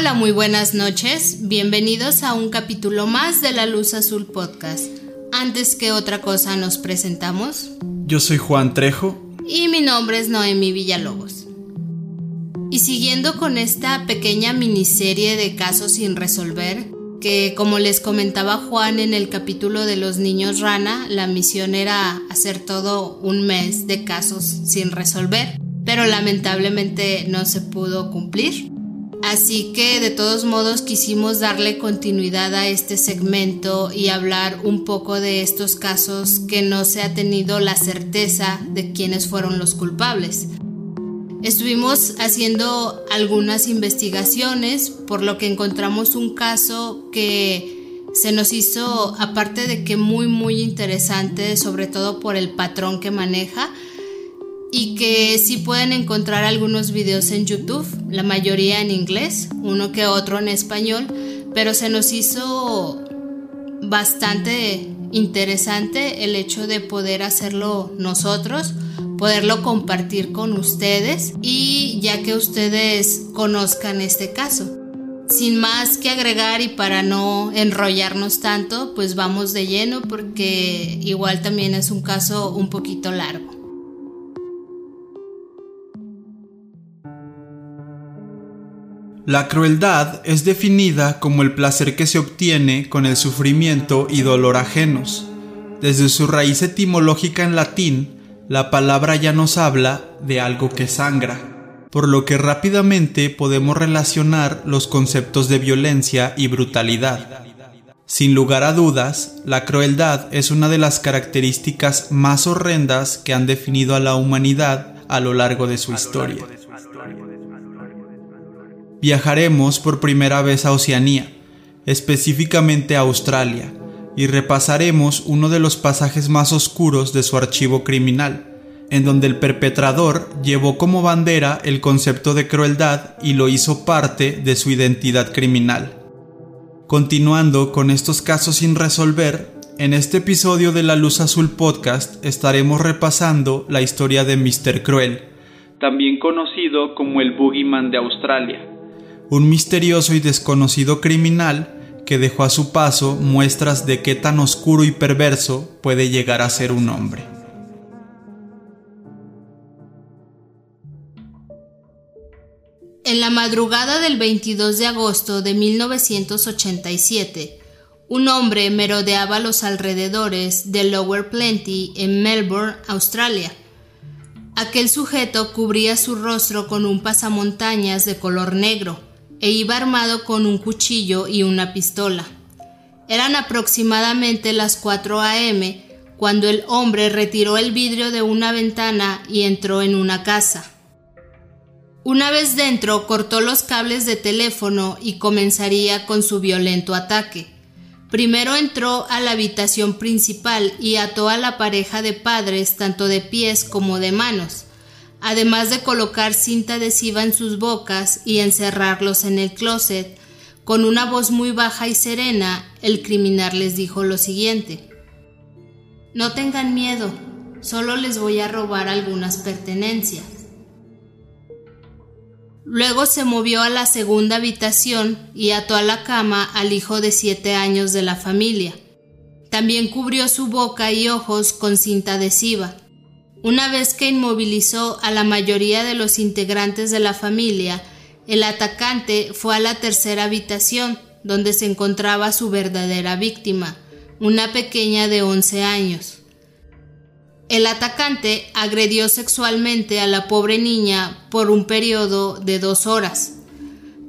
Hola, muy buenas noches. Bienvenidos a un capítulo más de La Luz Azul Podcast. Antes que otra cosa nos presentamos. Yo soy Juan Trejo. Y mi nombre es Noemi Villalobos. Y siguiendo con esta pequeña miniserie de casos sin resolver, que como les comentaba Juan en el capítulo de los niños rana, la misión era hacer todo un mes de casos sin resolver, pero lamentablemente no se pudo cumplir. Así que de todos modos quisimos darle continuidad a este segmento y hablar un poco de estos casos que no se ha tenido la certeza de quiénes fueron los culpables. Estuvimos haciendo algunas investigaciones, por lo que encontramos un caso que se nos hizo, aparte de que muy muy interesante, sobre todo por el patrón que maneja, y que sí pueden encontrar algunos videos en YouTube, la mayoría en inglés, uno que otro en español, pero se nos hizo bastante interesante el hecho de poder hacerlo nosotros, poderlo compartir con ustedes y ya que ustedes conozcan este caso. Sin más que agregar y para no enrollarnos tanto, pues vamos de lleno porque igual también es un caso un poquito largo. La crueldad es definida como el placer que se obtiene con el sufrimiento y dolor ajenos. Desde su raíz etimológica en latín, la palabra ya nos habla de algo que sangra, por lo que rápidamente podemos relacionar los conceptos de violencia y brutalidad. Sin lugar a dudas, la crueldad es una de las características más horrendas que han definido a la humanidad a lo largo de su historia viajaremos por primera vez a Oceanía, específicamente a Australia, y repasaremos uno de los pasajes más oscuros de su archivo criminal, en donde el perpetrador llevó como bandera el concepto de crueldad y lo hizo parte de su identidad criminal. Continuando con estos casos sin resolver, en este episodio de La Luz Azul Podcast estaremos repasando la historia de Mr. Cruel, también conocido como el Boogeyman de Australia un misterioso y desconocido criminal que dejó a su paso muestras de qué tan oscuro y perverso puede llegar a ser un hombre. En la madrugada del 22 de agosto de 1987, un hombre merodeaba los alrededores de Lower Plenty en Melbourne, Australia. Aquel sujeto cubría su rostro con un pasamontañas de color negro e iba armado con un cuchillo y una pistola. Eran aproximadamente las 4 a.m. cuando el hombre retiró el vidrio de una ventana y entró en una casa. Una vez dentro, cortó los cables de teléfono y comenzaría con su violento ataque. Primero entró a la habitación principal y ató a la pareja de padres tanto de pies como de manos además de colocar cinta adhesiva en sus bocas y encerrarlos en el closet. Con una voz muy baja y serena, el criminal les dijo lo siguiente. No tengan miedo, solo les voy a robar algunas pertenencias. Luego se movió a la segunda habitación y ató a la cama al hijo de siete años de la familia. También cubrió su boca y ojos con cinta adhesiva. Una vez que inmovilizó a la mayoría de los integrantes de la familia, el atacante fue a la tercera habitación, donde se encontraba su verdadera víctima, una pequeña de 11 años. El atacante agredió sexualmente a la pobre niña por un periodo de dos horas,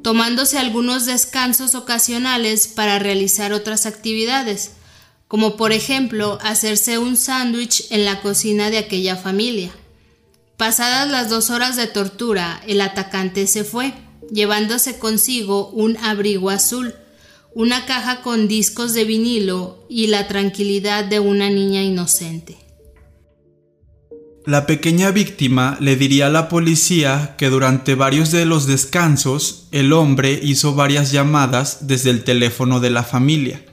tomándose algunos descansos ocasionales para realizar otras actividades, como por ejemplo hacerse un sándwich en la cocina de aquella familia. Pasadas las dos horas de tortura, el atacante se fue, llevándose consigo un abrigo azul, una caja con discos de vinilo y la tranquilidad de una niña inocente. La pequeña víctima le diría a la policía que durante varios de los descansos el hombre hizo varias llamadas desde el teléfono de la familia.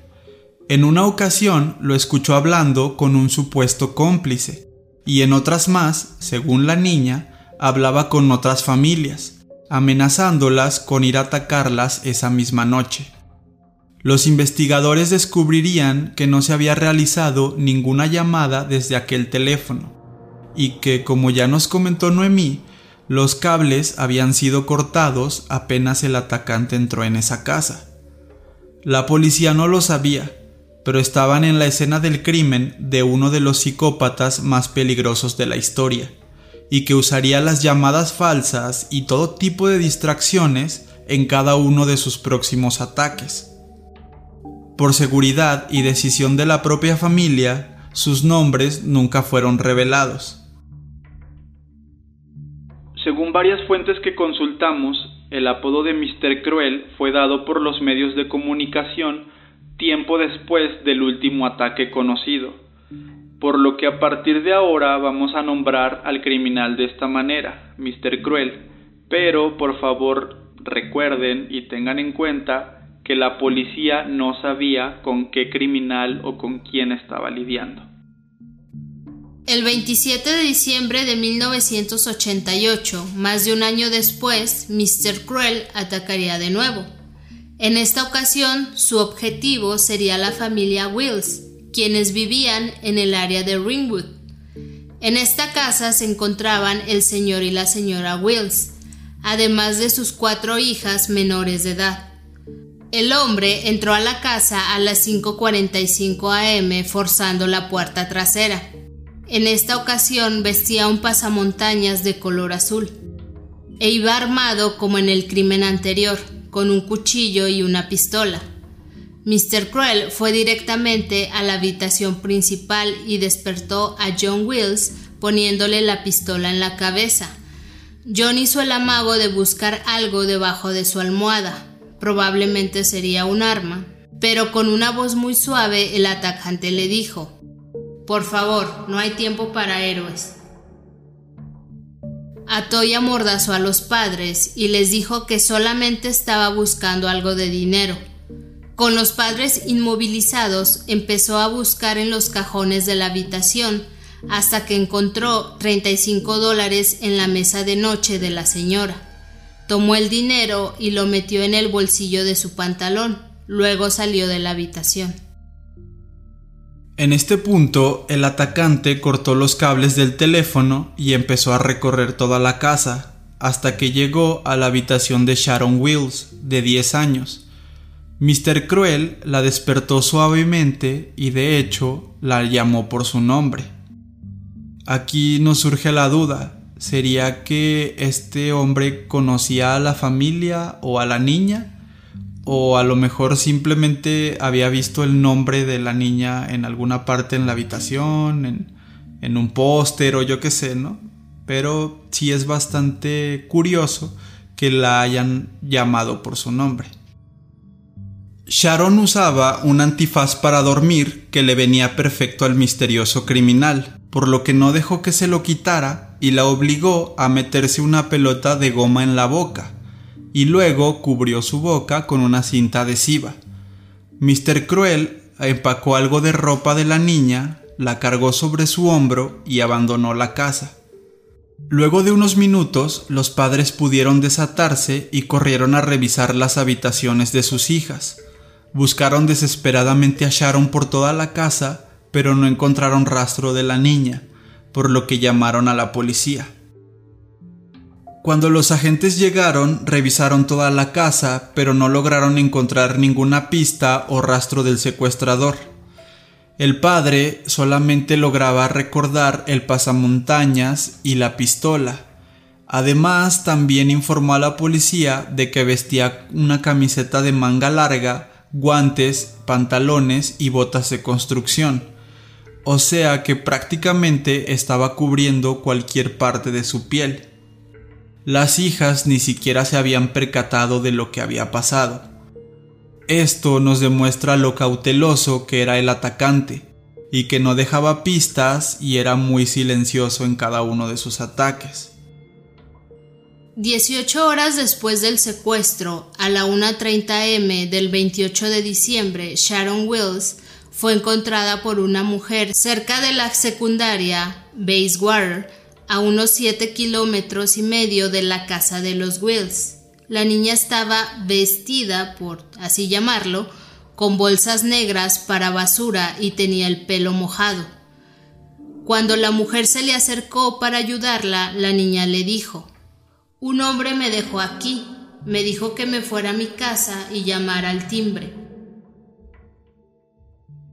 En una ocasión lo escuchó hablando con un supuesto cómplice y en otras más, según la niña, hablaba con otras familias, amenazándolas con ir a atacarlas esa misma noche. Los investigadores descubrirían que no se había realizado ninguna llamada desde aquel teléfono y que, como ya nos comentó Noemí, los cables habían sido cortados apenas el atacante entró en esa casa. La policía no lo sabía, pero estaban en la escena del crimen de uno de los psicópatas más peligrosos de la historia, y que usaría las llamadas falsas y todo tipo de distracciones en cada uno de sus próximos ataques. Por seguridad y decisión de la propia familia, sus nombres nunca fueron revelados. Según varias fuentes que consultamos, el apodo de Mr. Cruel fue dado por los medios de comunicación tiempo después del último ataque conocido, por lo que a partir de ahora vamos a nombrar al criminal de esta manera, Mr. Cruel, pero por favor recuerden y tengan en cuenta que la policía no sabía con qué criminal o con quién estaba lidiando. El 27 de diciembre de 1988, más de un año después, Mr. Cruel atacaría de nuevo. En esta ocasión, su objetivo sería la familia Wills, quienes vivían en el área de Ringwood. En esta casa se encontraban el señor y la señora Wills, además de sus cuatro hijas menores de edad. El hombre entró a la casa a las 5.45 am forzando la puerta trasera. En esta ocasión vestía un pasamontañas de color azul e iba armado como en el crimen anterior, con un cuchillo y una pistola. Mr. Cruel fue directamente a la habitación principal y despertó a John Wills poniéndole la pistola en la cabeza. John hizo el amago de buscar algo debajo de su almohada, probablemente sería un arma, pero con una voz muy suave el atacante le dijo, Por favor, no hay tiempo para héroes. Ató y amordazó a los padres y les dijo que solamente estaba buscando algo de dinero. Con los padres inmovilizados, empezó a buscar en los cajones de la habitación hasta que encontró 35 dólares en la mesa de noche de la señora. Tomó el dinero y lo metió en el bolsillo de su pantalón. Luego salió de la habitación. En este punto, el atacante cortó los cables del teléfono y empezó a recorrer toda la casa, hasta que llegó a la habitación de Sharon Wills, de 10 años. Mr. Cruel la despertó suavemente y de hecho la llamó por su nombre. Aquí nos surge la duda, sería que este hombre conocía a la familia o a la niña o a lo mejor simplemente había visto el nombre de la niña en alguna parte en la habitación, en, un póster o yo qué sé, ¿no? Pero sí es bastante curioso que la hayan llamado por su nombre. Sharon usaba un antifaz para dormir que le venía perfecto al misterioso criminal, por lo que no dejó que se lo quitara y la obligó a meterse una pelota de goma en la boca, y luego cubrió su boca con una cinta adhesiva. Mr. Cruel empacó algo de ropa de la niña, la cargó sobre su hombro y abandonó la casa. Luego de unos minutos, los padres pudieron desatarse y corrieron a revisar las habitaciones de sus hijas. Buscaron desesperadamente a Sharon por toda la casa, pero no encontraron rastro de la niña por lo que llamaron a la policía. Cuando los agentes llegaron, revisaron toda la casa, pero no lograron encontrar ninguna pista o rastro del secuestrador. El padre solamente lograba recordar el pasamontañas y la pistola. Además, también informó a la policía de que vestía una camiseta de manga larga, guantes, pantalones y botas de construcción. O sea que prácticamente estaba cubriendo cualquier parte de su piel. Las hijas ni siquiera se habían percatado de lo que había pasado. Esto nos demuestra lo cauteloso que era el atacante, y que no dejaba pistas y era muy silencioso en cada uno de sus ataques. 18 horas después del secuestro, a la 1.30 m del 28 de diciembre, Sharon Wills fue encontrada por una mujer cerca de la secundaria Bayswater, a unos 7 kilómetros y medio de la casa de los Wills. La niña estaba vestida, por así llamarlo, con bolsas negras para basura y tenía el pelo mojado. Cuando la mujer se le acercó para ayudarla, la niña le dijo Un hombre me dejó aquí, me dijo que me fuera a mi casa y llamara al timbre.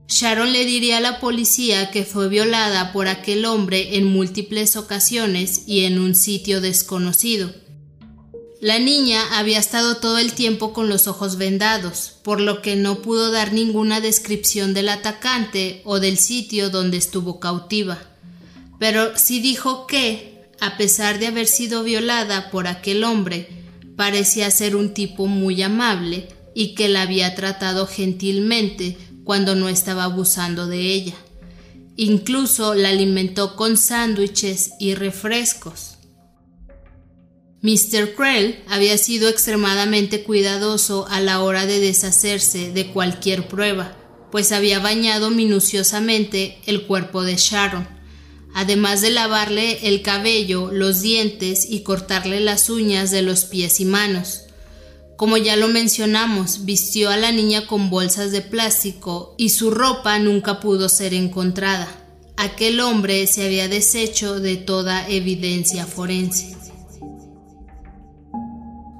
Sharon le diría a la policía que fue violada por aquel hombre en múltiples ocasiones y en un sitio desconocido. La niña había estado todo el tiempo con los ojos vendados, por lo que no pudo dar ninguna descripción del atacante o del sitio donde estuvo cautiva. Pero sí dijo que, a pesar de haber sido violada por aquel hombre, parecía ser un tipo muy amable y que la había tratado gentilmente cuando no estaba abusando de ella. Incluso la alimentó con sándwiches y refrescos. Mr. Krell había sido extremadamente cuidadoso a la hora de deshacerse de cualquier prueba, pues había bañado minuciosamente el cuerpo de Sharon, además de lavarle el cabello, los dientes y cortarle las uñas de los pies y manos. Como ya lo mencionamos, vistió a la niña con bolsas de plástico y su ropa nunca pudo ser encontrada. Aquel hombre se había deshecho de toda evidencia forense.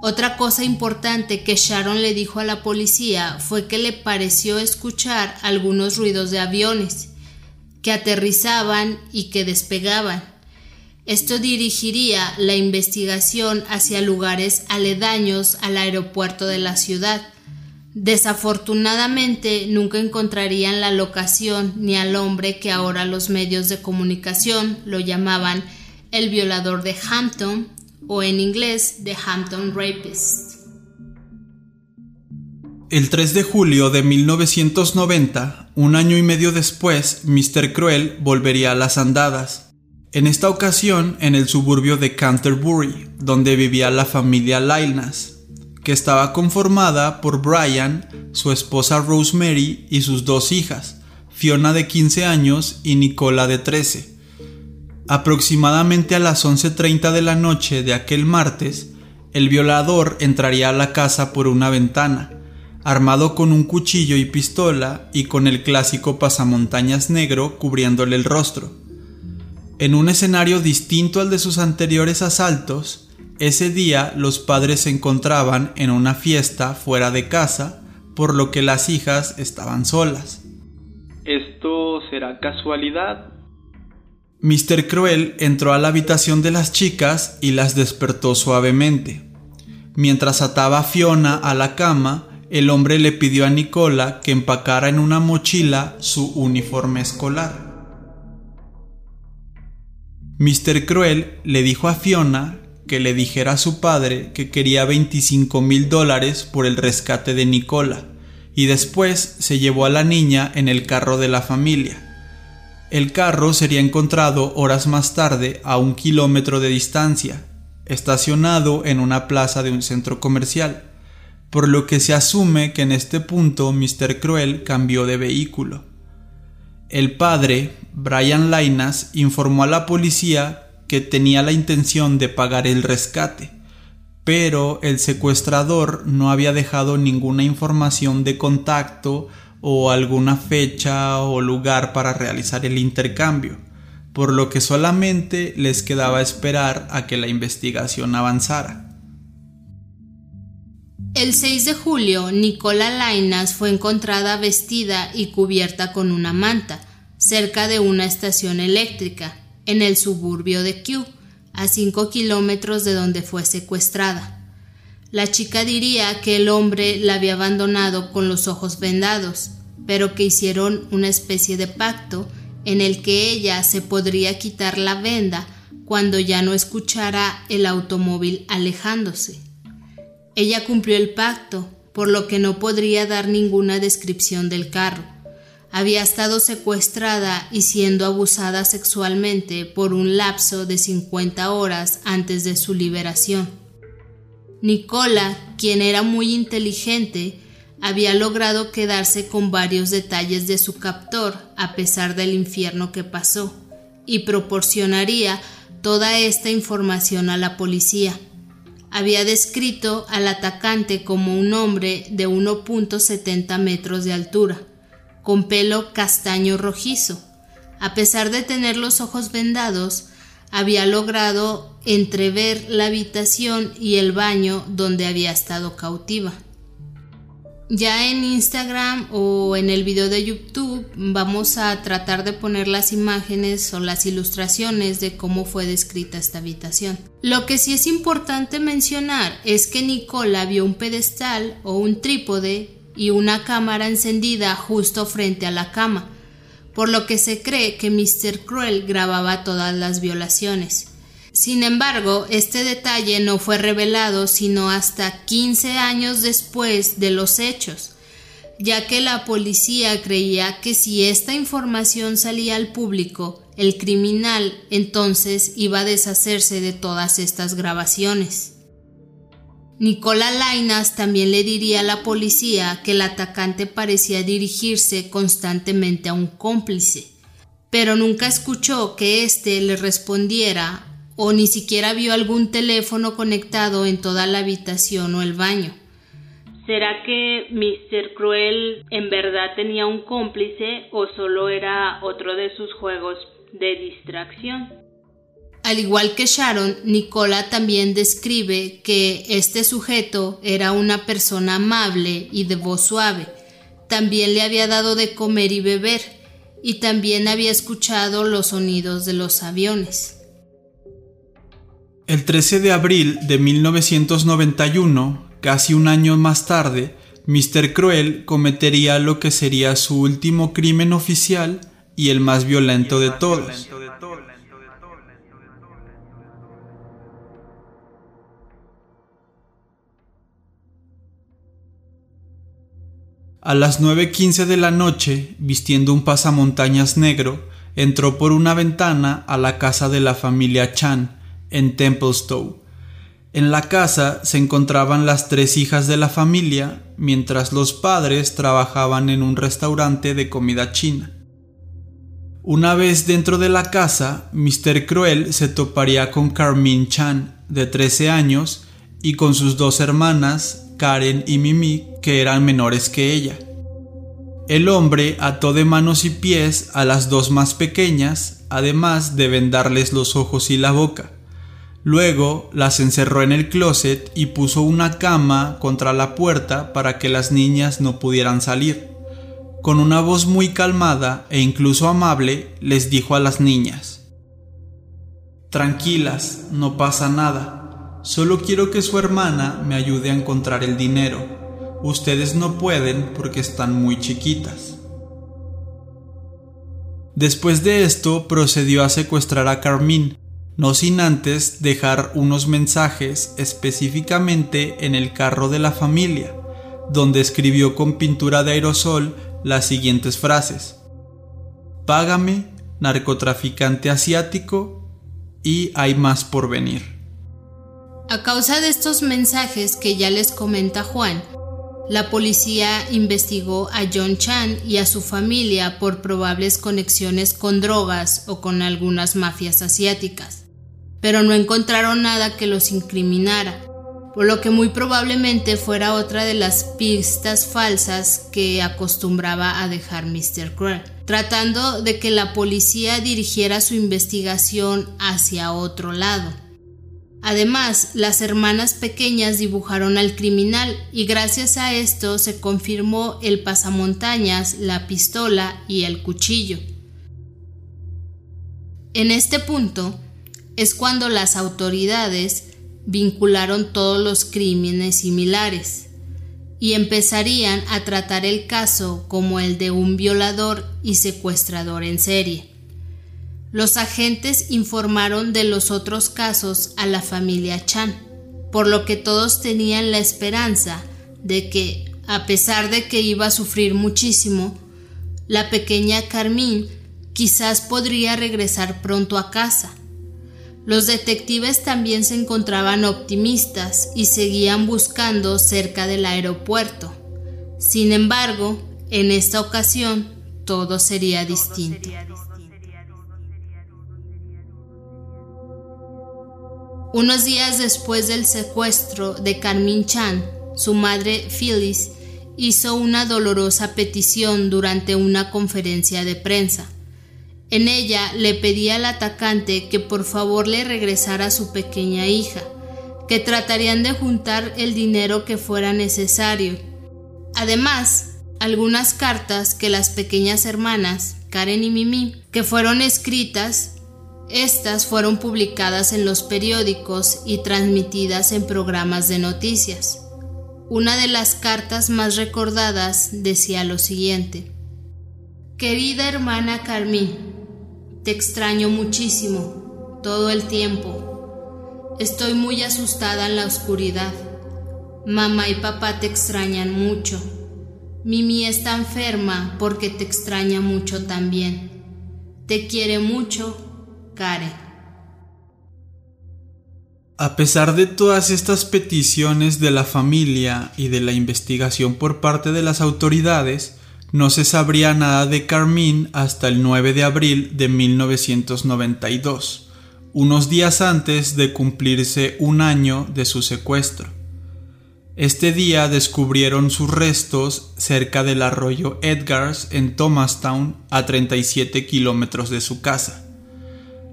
Otra cosa importante que Sharon le dijo a la policía fue que le pareció escuchar algunos ruidos de aviones que aterrizaban y que despegaban. Esto dirigiría la investigación hacia lugares aledaños al aeropuerto de la ciudad. Desafortunadamente nunca encontrarían la locación ni al hombre que ahora los medios de comunicación lo llamaban el violador de Hampton o en inglés The Hampton Rapist. El 3 de julio de 1990, un año y medio después, Mr. Cruel volvería a las andadas. En esta ocasión en el suburbio de Canterbury, donde vivía la familia Lainas, que estaba conformada por Brian, su esposa Rosemary y sus dos hijas, Fiona de 15 años y Nicola de 13. Aproximadamente a las 11.30 de la noche de aquel martes, el violador entraría a la casa por una ventana, armado con un cuchillo y pistola y con el clásico pasamontañas negro cubriéndole el rostro. En un escenario distinto al de sus anteriores asaltos, ese día los padres se encontraban en una fiesta fuera de casa, por lo que las hijas estaban solas. ¿Esto será casualidad Mr. Cruel entró a la habitación de las chicas y las despertó suavemente. Mientras ataba a Fiona a la cama, el hombre le pidió a Nicola que empacara en una mochila su uniforme escolar. Mr. Cruel le dijo a Fiona que le dijera a su padre que quería 25 mil dólares por el rescate de Nicola, y después se llevó a la niña en el carro de la familia. El carro sería encontrado horas más tarde a un kilómetro de distancia, estacionado en una plaza de un centro comercial, por lo que se asume que en este punto Mr. Cruel cambió de vehículo. El padre, Brian Lainas, informó a la policía que tenía la intención de pagar el rescate, pero el secuestrador no había dejado ninguna información de contacto o alguna fecha o lugar para realizar el intercambio, por lo que solamente les quedaba esperar a que la investigación avanzara. El 6 de julio, Nicola Lainas fue encontrada vestida y cubierta con una manta cerca de una estación eléctrica en el suburbio de Kew, a 5 kilómetros de donde fue secuestrada. La chica diría que el hombre la había abandonado con los ojos vendados, pero que hicieron una especie de pacto en el que ella se podría quitar la venda cuando ya no escuchara el automóvil alejándose. Ella cumplió el pacto, por lo que no podría dar ninguna descripción del carro. Había estado secuestrada y siendo abusada sexualmente por un lapso de 50 horas antes de su liberación. Nicola, quien era muy inteligente, había logrado quedarse con varios detalles de su captor a pesar del infierno que pasó, y proporcionaría toda esta información a la policía había descrito al atacante como un hombre de 1.70 metros de altura, con pelo castaño rojizo. A pesar de tener los ojos vendados, había logrado entrever la habitación y el baño donde había estado cautiva. Ya en Instagram o en el video de YouTube vamos a tratar de poner las imágenes o las ilustraciones de cómo fue descrita esta habitación. Lo que sí es importante mencionar es que Nicola vio un pedestal o un trípode y una cámara encendida justo frente a la cama, por lo que se cree que Mr. Cruel grababa todas las violaciones. Sin embargo, este detalle no fue revelado sino hasta 15 años después de los hechos, ya que la policía creía que si esta información salía al público, el criminal entonces iba a deshacerse de todas estas grabaciones. Nicola Lainas también le diría a la policía que el atacante parecía dirigirse constantemente a un cómplice, pero nunca escuchó que éste le respondiera o ni siquiera vio algún teléfono conectado en toda la habitación o el baño. ¿Será que Mr. Cruel en verdad tenía un cómplice o solo era otro de sus juegos de distracción? Al igual que Sharon, Nicola también describe que este sujeto era una persona amable y de voz suave. También le había dado de comer y beber, y también había escuchado los sonidos de los aviones. El 13 de abril de 1991, casi un año más tarde, Mr. Cruel cometería lo que sería su último crimen oficial y el más violento de todos. A las 9.15 de la noche, vistiendo un pasamontañas negro, entró por una ventana a la casa de la familia Chan, en Templestowe. En la casa se encontraban las tres hijas de la familia, mientras los padres trabajaban en un restaurante de comida china. Una vez dentro de la casa, Mr. Cruel se toparía con Carmine Chan, de 13 años, y con sus dos hermanas, Karen y Mimi, que eran menores que ella. El hombre ató de manos y pies a las dos más pequeñas, además de vendarles los ojos y la boca. Luego las encerró en el closet y puso una cama contra la puerta para que las niñas no pudieran salir. Con una voz muy calmada e incluso amable les dijo a las niñas Tranquilas, no pasa nada. Solo quiero que su hermana me ayude a encontrar el dinero. Ustedes no pueden porque están muy chiquitas. Después de esto procedió a secuestrar a Carmine, no sin antes dejar unos mensajes específicamente en el carro de la familia, donde escribió con pintura de aerosol las siguientes frases. Págame, narcotraficante asiático, y hay más por venir. A causa de estos mensajes que ya les comenta Juan, la policía investigó a John Chan y a su familia por probables conexiones con drogas o con algunas mafias asiáticas pero no encontraron nada que los incriminara, por lo que muy probablemente fuera otra de las pistas falsas que acostumbraba a dejar Mr. Cruel. tratando de que la policía dirigiera su investigación hacia otro lado. Además, las hermanas pequeñas dibujaron al criminal y gracias a esto se confirmó el pasamontañas, la pistola y el cuchillo. En este punto es cuando las autoridades vincularon todos los crímenes similares y empezarían a tratar el caso como el de un violador y secuestrador en serie. Los agentes informaron de los otros casos a la familia Chan, por lo que todos tenían la esperanza de que, a pesar de que iba a sufrir muchísimo, la pequeña Carmín quizás podría regresar pronto a casa. Los detectives también se encontraban optimistas y seguían buscando cerca del aeropuerto. Sin embargo, en esta ocasión todo sería distinto. Unos días después del secuestro de Carmin Chan, su madre Phyllis hizo una dolorosa petición durante una conferencia de prensa. En ella le pedía al atacante que por favor le regresara a su pequeña hija, que tratarían de juntar el dinero que fuera necesario. Además, algunas cartas que las pequeñas hermanas, Karen y Mimi, que fueron escritas estas fueron publicadas en los periódicos y transmitidas en programas de noticias. Una de las cartas más recordadas decía lo siguiente. Querida hermana Carmín, te extraño muchísimo, todo el tiempo. Estoy muy asustada en la oscuridad. Mamá y papá te extrañan mucho. Mimi está enferma porque te extraña mucho también. Te quiere mucho Karen. A pesar de todas estas peticiones de la familia y de la investigación por parte de las autoridades, no se sabría nada de Carmine hasta el 9 de abril de 1992, unos días antes de cumplirse un año de su secuestro. Este día descubrieron sus restos cerca del arroyo Edgars en Thomastown, a 37 kilómetros de su casa.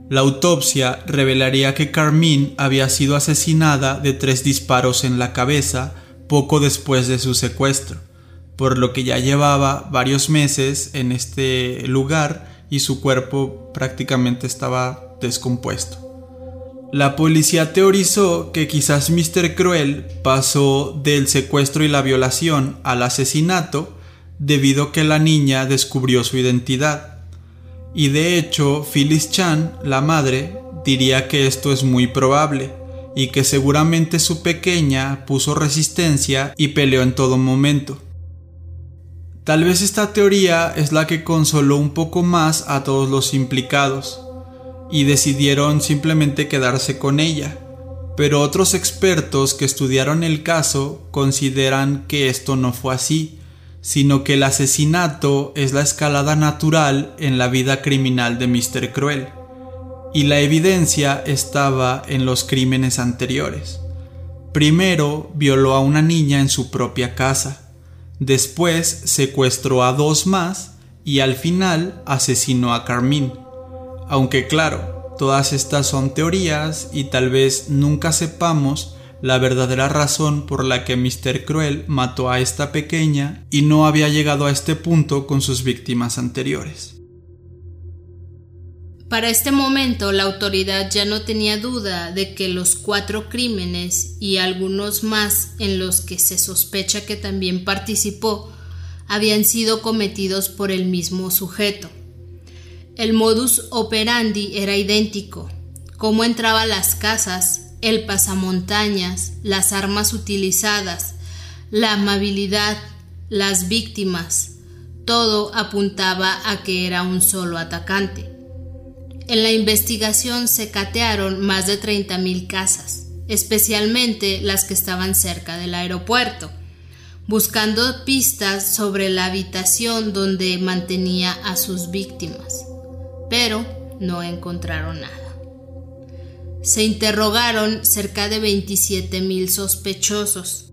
La autopsia revelaría que Carmine había sido asesinada de tres disparos en la cabeza poco después de su secuestro, por lo que ya llevaba varios meses en este lugar y su cuerpo prácticamente estaba descompuesto. La policía teorizó que quizás Mr. Cruel pasó del secuestro y la violación al asesinato debido a que la niña descubrió su identidad y de hecho, Phyllis Chan, la madre, diría que esto es muy probable y que seguramente su pequeña puso resistencia y peleó en todo momento. Tal vez esta teoría es la que consoló un poco más a todos los implicados y decidieron simplemente quedarse con ella. Pero otros expertos que estudiaron el caso consideran que esto no fue así sino que el asesinato es la escalada natural en la vida criminal de Mr. Cruel, y la evidencia estaba en los crímenes anteriores. Primero violó a una niña en su propia casa, después secuestró a dos más y al final asesinó a Carmine. Aunque claro, todas estas son teorías y tal vez nunca sepamos la verdadera razón por la que Mr. Cruel mató a esta pequeña y no había llegado a este punto con sus víctimas anteriores. Para este momento la autoridad ya no tenía duda de que los cuatro crímenes y algunos más en los que se sospecha que también participó habían sido cometidos por el mismo sujeto. El modus operandi era idéntico, cómo entraba las casas, el pasamontañas, las armas utilizadas, la amabilidad, las víctimas, todo apuntaba a que era un solo atacante. En la investigación se catearon más de 30.000 casas, especialmente las que estaban cerca del aeropuerto, buscando pistas sobre la habitación donde mantenía a sus víctimas, pero no encontraron nada se interrogaron cerca de 27 mil sospechosos,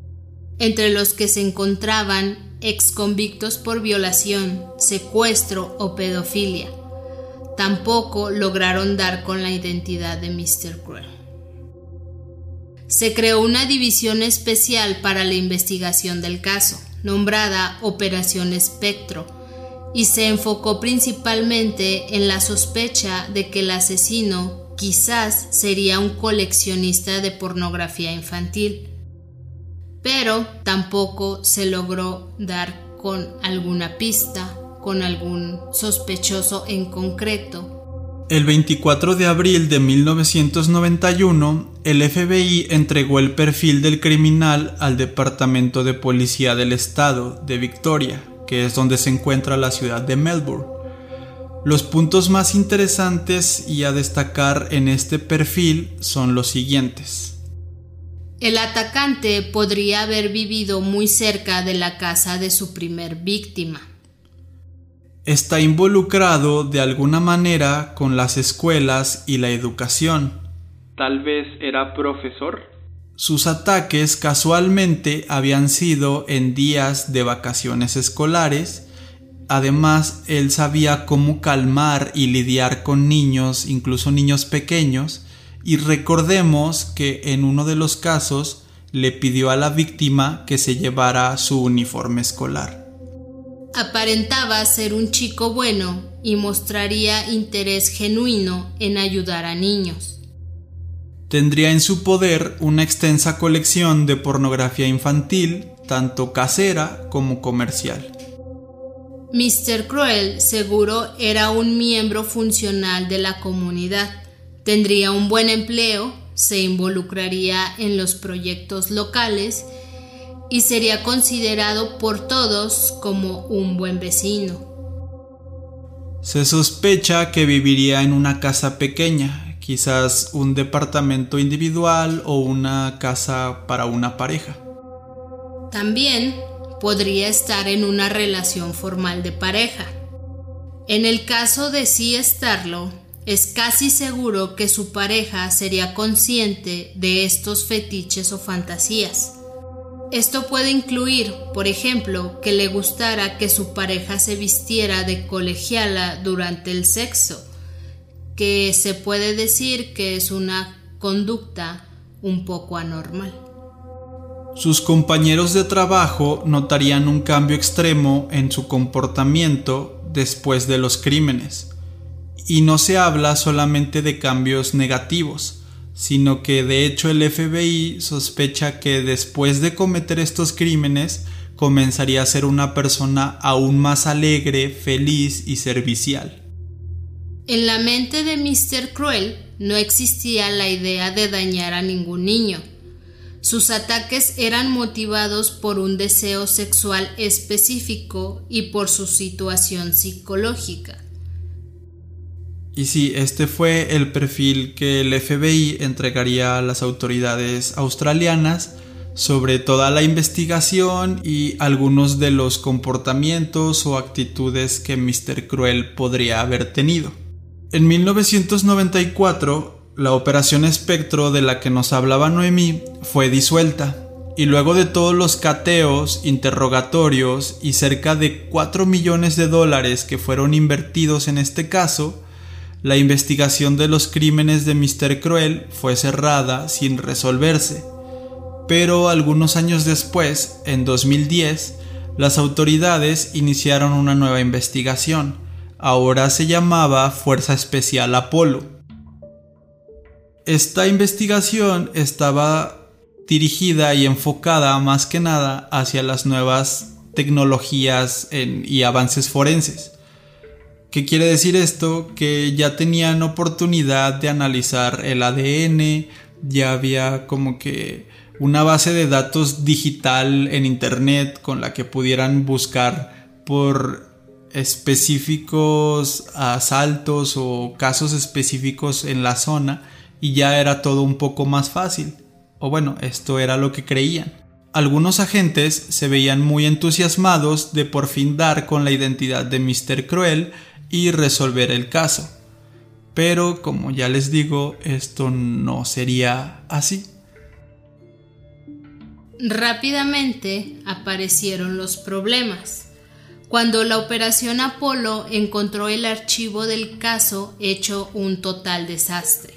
entre los que se encontraban exconvictos por violación, secuestro o pedofilia. Tampoco lograron dar con la identidad de Mr. Cruel. Se creó una división especial para la investigación del caso, nombrada Operación Espectro, y se enfocó principalmente en la sospecha de que el asesino quizás sería un coleccionista de pornografía infantil pero tampoco se logró dar con alguna pista, con algún sospechoso en concreto. El 24 de abril de 1991, el FBI entregó el perfil del criminal al Departamento de Policía del Estado de Victoria, que es donde se encuentra la ciudad de Melbourne. Los puntos más interesantes y a destacar en este perfil son los siguientes. El atacante podría haber vivido muy cerca de la casa de su primer víctima. Está involucrado de alguna manera con las escuelas y la educación. Tal vez era profesor. Sus ataques casualmente habían sido en días de vacaciones escolares. Además, él sabía cómo calmar y lidiar con niños, incluso niños pequeños, y recordemos que en uno de los casos le pidió a la víctima que se llevara su uniforme escolar. Aparentaba ser un chico bueno y mostraría interés genuino en ayudar a niños. Tendría en su poder una extensa colección de pornografía infantil, tanto casera como comercial. Mr. Cruel seguro era un miembro funcional de la comunidad Tendría un buen empleo, se involucraría en los proyectos locales y sería considerado por todos como un buen vecino. Se sospecha que viviría en una casa pequeña, quizás un departamento individual o una casa para una pareja. También podría estar en una relación formal de pareja. En el caso de sí estarlo, es casi seguro que su pareja sería consciente de estos fetiches o fantasías. Esto puede incluir, por ejemplo, que le gustara que su pareja se vistiera de colegiala durante el sexo, que se puede decir que es una conducta un poco anormal. Sus compañeros de trabajo notarían un cambio extremo en su comportamiento después de los crímenes y no se habla solamente de cambios negativos, sino que de hecho el FBI sospecha que después de cometer estos crímenes comenzaría a ser una persona aún más alegre, feliz y servicial. En la mente de Mr. Cruel no existía la idea de dañar a ningún niño. Sus ataques eran motivados por un deseo sexual específico y por su situación psicológica. Y sí, este fue el perfil que el FBI entregaría a las autoridades australianas sobre toda la investigación y algunos de los comportamientos o actitudes que Mr. Cruel podría haber tenido. En 1994, la operación Espectro de la que nos hablaba Noemí fue disuelta y luego de todos los cateos, interrogatorios y cerca de 4 millones de dólares que fueron invertidos en este caso, la investigación de los crímenes de Mr. Cruel fue cerrada sin resolverse, pero algunos años después, en 2010, las autoridades iniciaron una nueva investigación. Ahora se llamaba Fuerza Especial Apolo. Esta investigación estaba dirigida y enfocada más que nada hacia las nuevas tecnologías y avances forenses. ¿Qué quiere decir esto? Que ya tenían oportunidad de analizar el ADN, ya había como que una base de datos digital en Internet con la que pudieran buscar por específicos asaltos o casos específicos en la zona y ya era todo un poco más fácil. O bueno, esto era lo que creían. Algunos agentes se veían muy entusiasmados de por fin dar con la identidad de Mr. Cruel y resolver el caso. Pero como ya les digo, esto no sería así. Rápidamente aparecieron los problemas. Cuando la operación Apolo encontró el archivo del caso hecho un total desastre.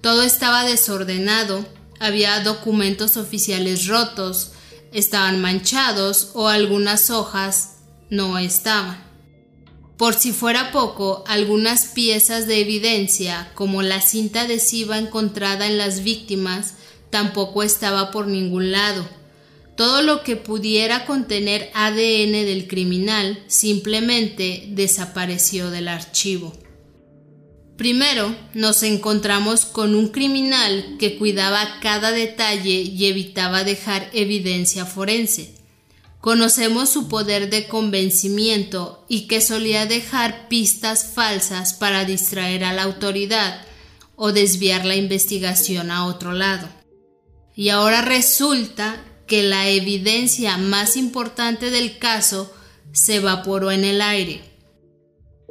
Todo estaba desordenado, había documentos oficiales rotos, estaban manchados o algunas hojas no estaban. Por si fuera poco, algunas piezas de evidencia, como la cinta adhesiva encontrada en las víctimas, tampoco estaba por ningún lado. Todo lo que pudiera contener ADN del criminal simplemente desapareció del archivo. Primero, nos encontramos con un criminal que cuidaba cada detalle y evitaba dejar evidencia forense. Conocemos su poder de convencimiento y que solía dejar pistas falsas para distraer a la autoridad o desviar la investigación a otro lado. Y ahora resulta que la evidencia más importante del caso se evaporó en el aire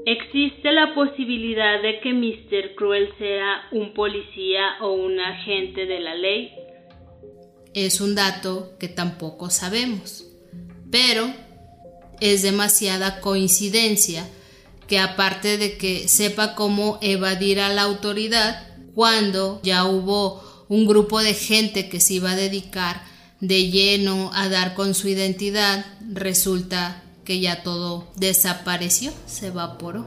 ¿Existe la posibilidad de que Mr. Cruel sea un policía o un agente de la ley? Es un dato que tampoco sabemos, pero es demasiada coincidencia que aparte de que sepa cómo evadir a la autoridad, cuando ya hubo un grupo de gente que se iba a dedicar de lleno a dar con su identidad, resulta que ya todo desapareció, se evaporó.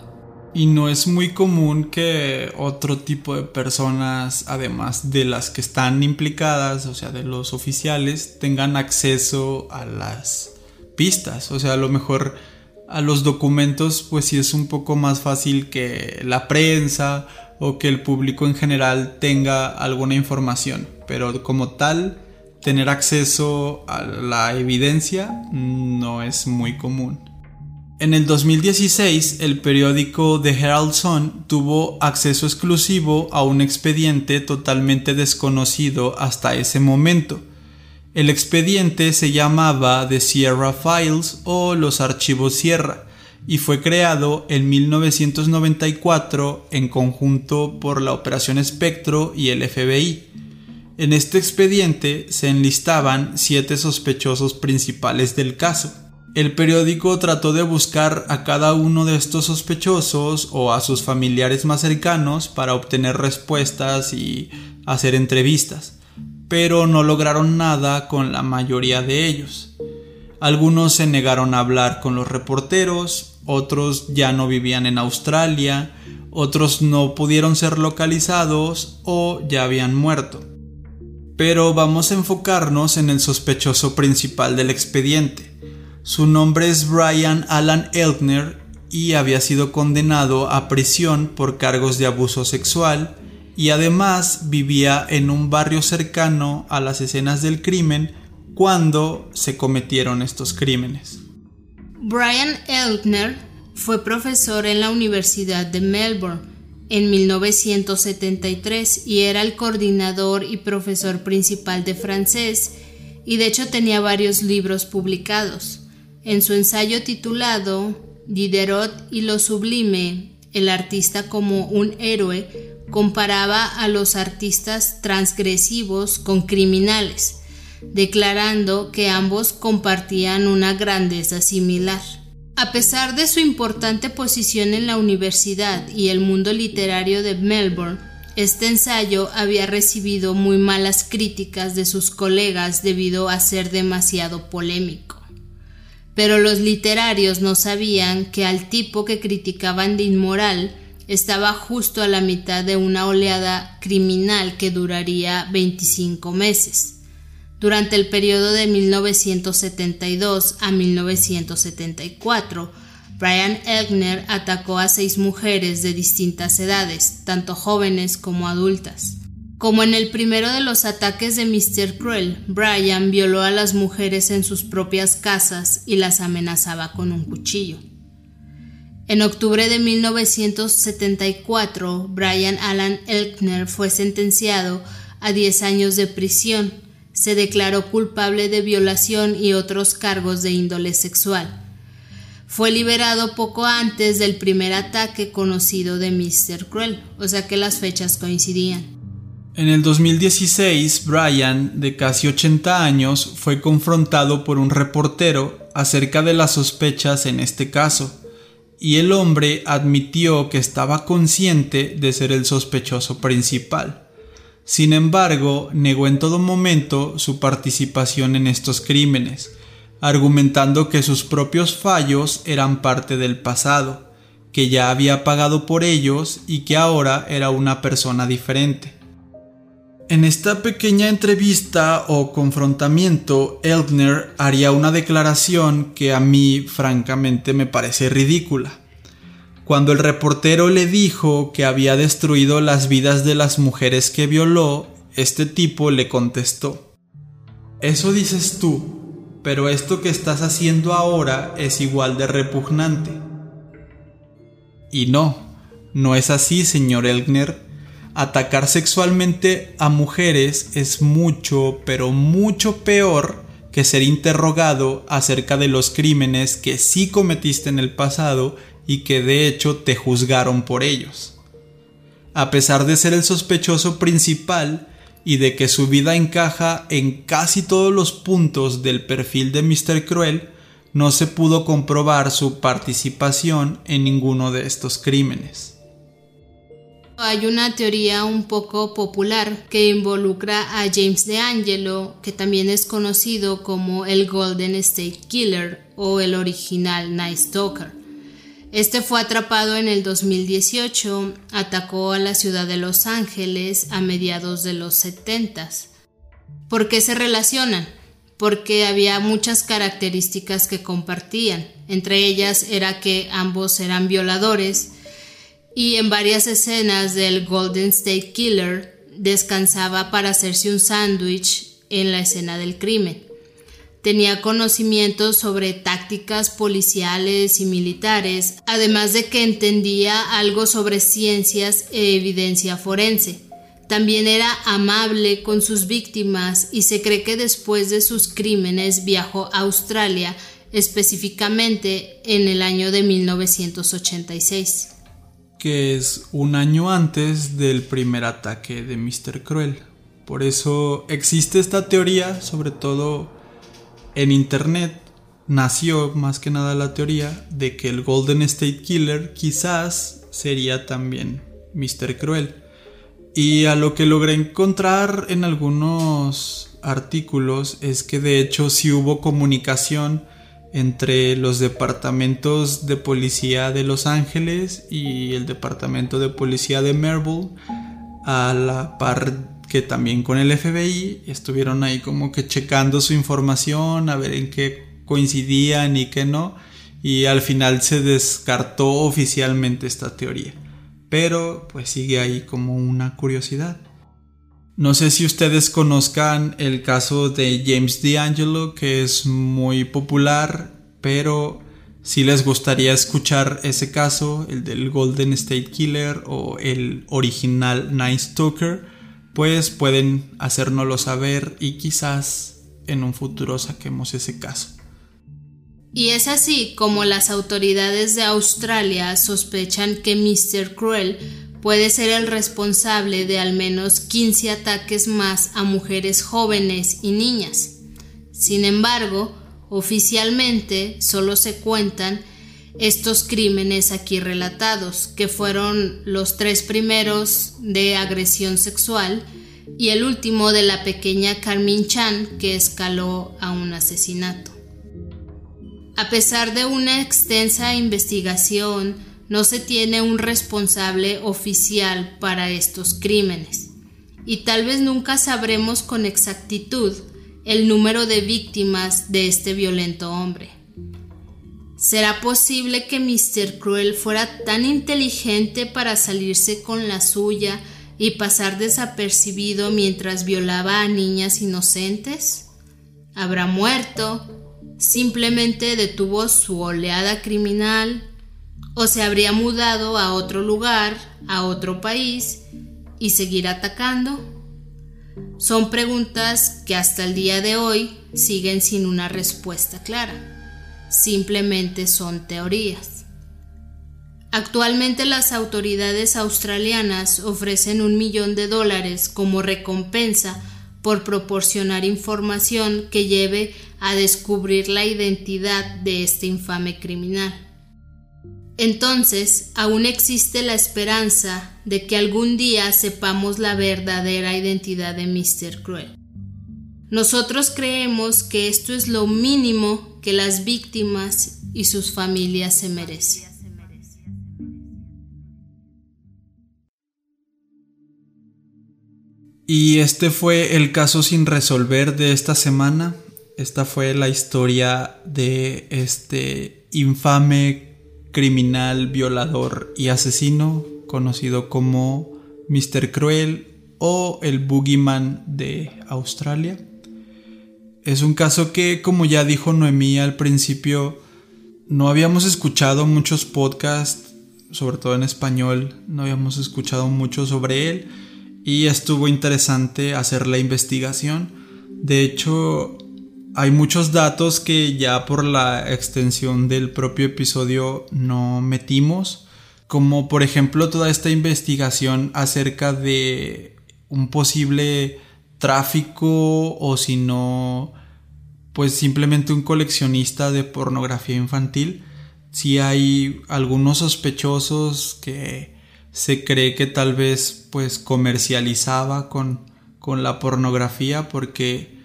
Y no es muy común que otro tipo de personas, además de las que están implicadas, o sea, de los oficiales, tengan acceso a las pistas. O sea, a lo mejor a los documentos, pues sí es un poco más fácil que la prensa o que el público en general tenga alguna información. Pero como tal, tener acceso a la evidencia no es muy común. En el 2016, el periódico The Herald Sun tuvo acceso exclusivo a un expediente totalmente desconocido hasta ese momento. El expediente se llamaba The Sierra Files o los archivos Sierra y fue creado en 1994 en conjunto por la Operación Espectro y el FBI. En este expediente se enlistaban siete sospechosos principales del caso. El periódico trató de buscar a cada uno de estos sospechosos o a sus familiares más cercanos para obtener respuestas y hacer entrevistas, pero no lograron nada con la mayoría de ellos. Algunos se negaron a hablar con los reporteros, otros ya no vivían en Australia, otros no pudieron ser localizados o ya habían muerto. Pero vamos a enfocarnos en el sospechoso principal del expediente. Su nombre es Brian Alan Elkner y había sido condenado a prisión por cargos de abuso sexual y además vivía en un barrio cercano a las escenas del crimen cuando se cometieron estos crímenes. Brian Elkner fue profesor en la Universidad de Melbourne en 1973 y era el coordinador y profesor principal de francés y de hecho tenía varios libros publicados. En su ensayo titulado Diderot y lo sublime, el artista como un héroe comparaba a los artistas transgresivos con criminales, declarando que ambos compartían una grandeza similar. A pesar de su importante posición en la universidad y el mundo literario de Melbourne, este ensayo había recibido muy malas críticas de sus colegas debido a ser demasiado polémico. Pero los literarios no sabían que al tipo que criticaban de inmoral estaba justo a la mitad de una oleada criminal que duraría 25 meses durante el periodo de 1972 a 1974, Brian Elkner atacó a seis mujeres de distintas edades, tanto jóvenes como adultas. Como en el primero de los ataques de Mr. Cruel, Brian violó a las mujeres en sus propias casas y las amenazaba con un cuchillo. En octubre de 1974, Brian Alan Elkner fue sentenciado a 10 años de prisión se declaró culpable de violación y otros cargos de índole sexual. Fue liberado poco antes del primer ataque conocido de Mr. Cruel, o sea que las fechas coincidían. En el 2016, Brian, de casi 80 años, fue confrontado por un reportero acerca de las sospechas en este caso, y el hombre admitió que estaba consciente de ser el sospechoso principal. Sin embargo, negó en todo momento su participación en estos crímenes, argumentando que sus propios fallos eran parte del pasado, que ya había pagado por ellos y que ahora era una persona diferente. En esta pequeña entrevista o confrontamiento, Elkner haría una declaración que a mí francamente me parece ridícula. Cuando el reportero le dijo que había destruido las vidas de las mujeres que violó, este tipo le contestó, Eso dices tú, pero esto que estás haciendo ahora es igual de repugnante. Y no, no es así, señor Elkner atacar sexualmente a mujeres es mucho, pero mucho peor que ser interrogado acerca de los crímenes que sí cometiste en el pasado y que de hecho te juzgaron por ellos. A pesar de ser el sospechoso principal y de que su vida encaja en casi todos los puntos del perfil de Mr. Cruel, no se pudo comprobar su participación en ninguno de estos crímenes. Hay una teoría un poco popular que involucra a James DeAngelo, que también es conocido como el Golden State Killer o el original Night Stalker. Este fue atrapado en el 2018, atacó a la ciudad de Los Ángeles a mediados de los 70. ¿Por qué se relacionan? Porque había muchas características que compartían. Entre ellas era que ambos eran violadores, y en varias escenas del Golden State Killer descansaba para hacerse un sándwich en la escena del crimen. Tenía conocimientos sobre tácticas policiales y militares, además de que entendía algo sobre ciencias e evidencia forense. También era amable con sus víctimas y se cree que después de sus crímenes viajó a Australia, específicamente en el año de 1986 que es un año antes del primer ataque de Mr. Cruel. Por eso existe esta teoría, sobre todo en Internet, nació más que nada la teoría de que el Golden State Killer quizás sería también Mr. Cruel. Y a lo que logré encontrar en algunos artículos es que de hecho sí hubo comunicación entre los departamentos de policía de Los Ángeles y el departamento de policía de Melbourne a la par que también con el FBI estuvieron ahí como que checando su información a ver en qué coincidían y qué no y al final se descartó oficialmente esta teoría. Pero pues sigue ahí como una curiosidad no sé si ustedes conozcan el caso de James D'Angelo, que es muy popular, pero si les gustaría escuchar ese caso, el del Golden State Killer o el original Night Stalker, pues pueden hacérnoslo saber y quizás en un futuro saquemos ese caso. Y es así como las autoridades de Australia sospechan que Mr. Cruel puede ser el responsable de al menos 15 ataques más a mujeres jóvenes y niñas. Sin embargo, oficialmente solo se cuentan estos crímenes aquí relatados, que fueron los tres primeros de agresión sexual y el último de la pequeña Carmen Chan que escaló a un asesinato. A pesar de una extensa investigación, no se tiene un responsable oficial para estos crímenes y tal vez nunca sabremos con exactitud el número de víctimas de este violento hombre. ¿Será posible que Mr. Cruel fuera tan inteligente para salirse con la suya y pasar desapercibido mientras violaba a niñas inocentes? ¿Habrá muerto? ¿Simplemente detuvo su oleada criminal o se habría mudado a otro lugar, a otro país y seguir atacando? Son preguntas que hasta el día de hoy siguen sin una respuesta clara. Simplemente son teorías. Actualmente las autoridades australianas ofrecen un millón de dólares como recompensa por proporcionar información que lleve a descubrir la identidad de este infame criminal. Entonces, aún existe la esperanza de que algún día sepamos la verdadera identidad de Mr. Cruel. Nosotros creemos que esto es lo mínimo que las víctimas y sus familias se merecen. Y este fue el caso sin resolver de esta semana. Esta fue la historia de este infame criminal, violador y asesino conocido como Mr. Cruel o el Boogeyman de Australia. Es un caso que, como ya dijo Noemí al principio, no habíamos escuchado muchos podcasts, sobre todo en español, no habíamos escuchado mucho sobre él y estuvo interesante hacer la investigación. De hecho, hay muchos datos que ya por la extensión del propio episodio no metimos, como por ejemplo toda esta investigación acerca de un posible tráfico o si no, pues simplemente un coleccionista de pornografía infantil. Si hay algunos sospechosos que se cree que tal vez pues comercializaba con, con la pornografía porque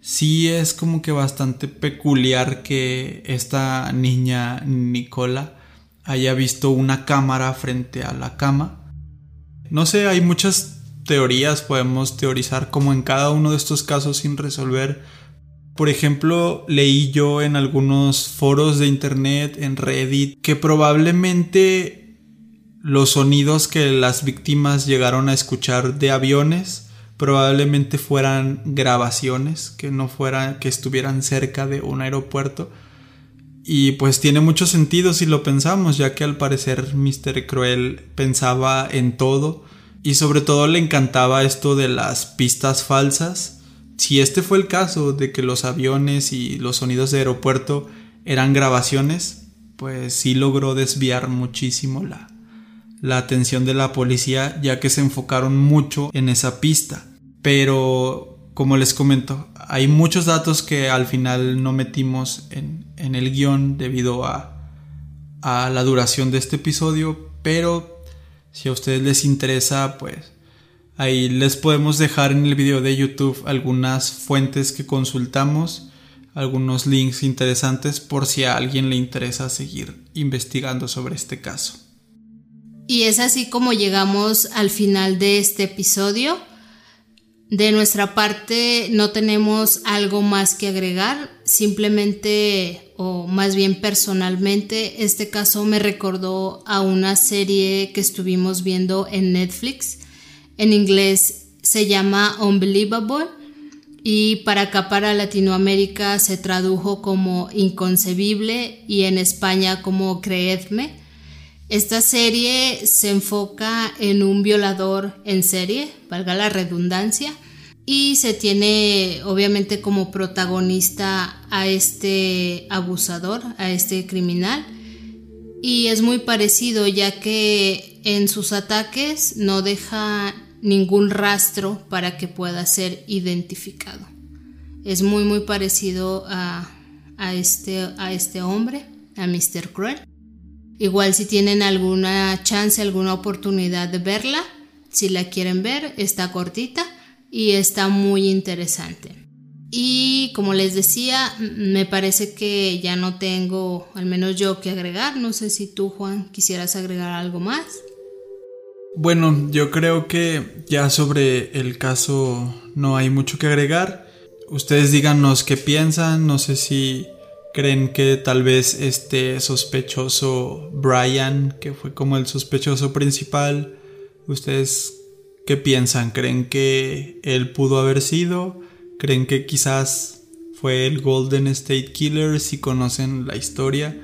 sí es como que bastante peculiar que esta niña Nicola haya visto una cámara frente a la cama. No sé, hay muchas teorías, podemos teorizar como en cada uno de estos casos sin resolver. Por ejemplo, leí yo en algunos foros de internet, en Reddit, que probablemente los sonidos que las víctimas llegaron a escuchar de aviones probablemente fueran grabaciones, que no fueran, que estuvieran cerca de un aeropuerto. Y pues tiene mucho sentido si lo pensamos, ya que al parecer Mr. Cruel pensaba en todo y sobre todo le encantaba esto de las pistas falsas. Si este fue el caso de que los aviones y los sonidos de aeropuerto eran grabaciones, pues sí logró desviar muchísimo la, la atención de la policía ya que se enfocaron mucho en esa pista. Pero, como les comento, hay muchos datos que al final no metimos en, el guion debido a, a la duración de este episodio, pero si a ustedes les interesa, pues ahí les podemos dejar en el video de YouTube algunas fuentes que consultamos, algunos links interesantes por si a alguien le interesa seguir investigando sobre este caso. Y es así como llegamos al final de este episodio. De nuestra parte no tenemos algo más que agregar, simplemente o más bien personalmente, este caso me recordó a una serie que estuvimos viendo en Netflix. En inglés se llama Unbelievable y para acá para Latinoamérica se tradujo como Inconcebible y en España como Creedme. Esta serie se enfoca en un violador en serie, valga la redundancia, y se tiene obviamente como protagonista a este abusador, a este criminal. Y es muy parecido ya que en sus ataques no deja ningún rastro para que pueda ser identificado. Es muy muy parecido a, este, a este hombre, a Mr. Cruel. Igual si tienen alguna chance, alguna oportunidad de verla, si la quieren ver, está cortita y está muy interesante. Y como les decía, me parece que ya no tengo, al menos yo, que agregar. No sé si tú, Juan, quisieras agregar algo más. Bueno, yo creo que ya sobre el caso no hay mucho que agregar. Ustedes díganos qué piensan, no sé si ¿Creen que tal vez este sospechoso Brian, que fue como el sospechoso principal, ustedes qué piensan? ¿Creen que él pudo haber sido? ¿Creen que quizás fue el Golden State Killer si conocen la historia?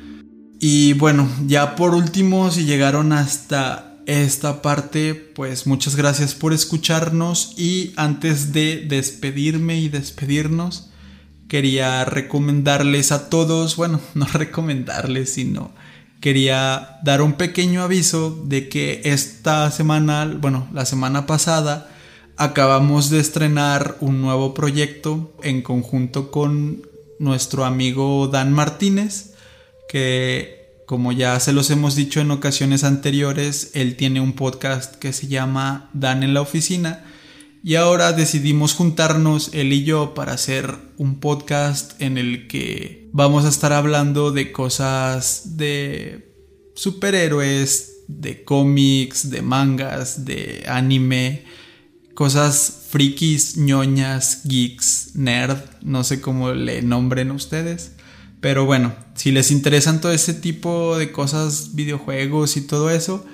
Y bueno, ya por último, si llegaron hasta esta parte, pues muchas gracias por escucharnos y antes de despedirme y despedirnos, quería recomendarles a todos, bueno, no recomendarles, sino quería dar un pequeño aviso de que esta semana, bueno, la semana pasada, acabamos de estrenar un nuevo proyecto en conjunto con nuestro amigo Dan Martínez, que como ya se los hemos dicho en ocasiones anteriores, él tiene un podcast que se llama Dan en la oficina. Y ahora decidimos juntarnos él y yo para hacer un podcast en el que vamos a estar hablando de cosas de superhéroes, de cómics, de mangas, de anime, cosas frikis, ñoñas, geeks, nerd, no sé cómo le nombren ustedes. Pero bueno, si les interesan todo ese tipo de cosas, videojuegos y todo eso,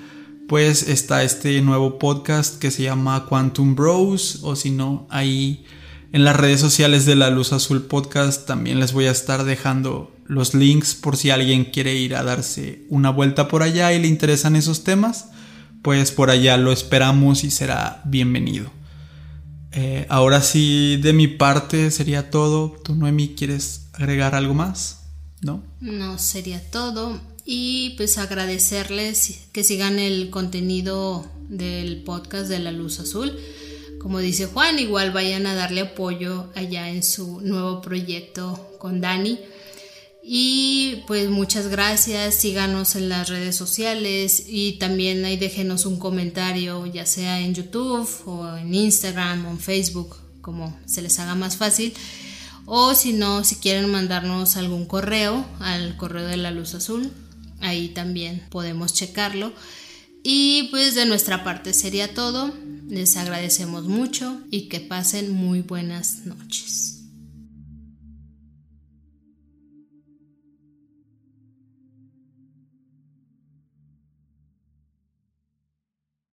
pues está este nuevo podcast que se llama Quantum Bros. O si no, ahí en las redes sociales de la Luz Azul Podcast también les voy a estar dejando los links por si alguien quiere ir a darse una vuelta por allá y le interesan esos temas. Pues por allá lo esperamos y será bienvenido. Eh, ahora sí, de mi parte sería todo. ¿Tú, Noemi, quieres agregar algo más? ¿no? No, sería todo. Y pues agradecerles que sigan el contenido del podcast de la luz azul. Como dice Juan, igual vayan a darle apoyo allá en su nuevo proyecto con Dani. Y pues muchas gracias, síganos en las redes sociales y también ahí déjenos un comentario, ya sea en YouTube o en Instagram o en Facebook, como se les haga más fácil. O si no, si quieren mandarnos algún correo al correo de la luz azul, ahí también podemos checarlo. Y pues de nuestra parte sería todo. Les agradecemos mucho y que pasen muy buenas noches.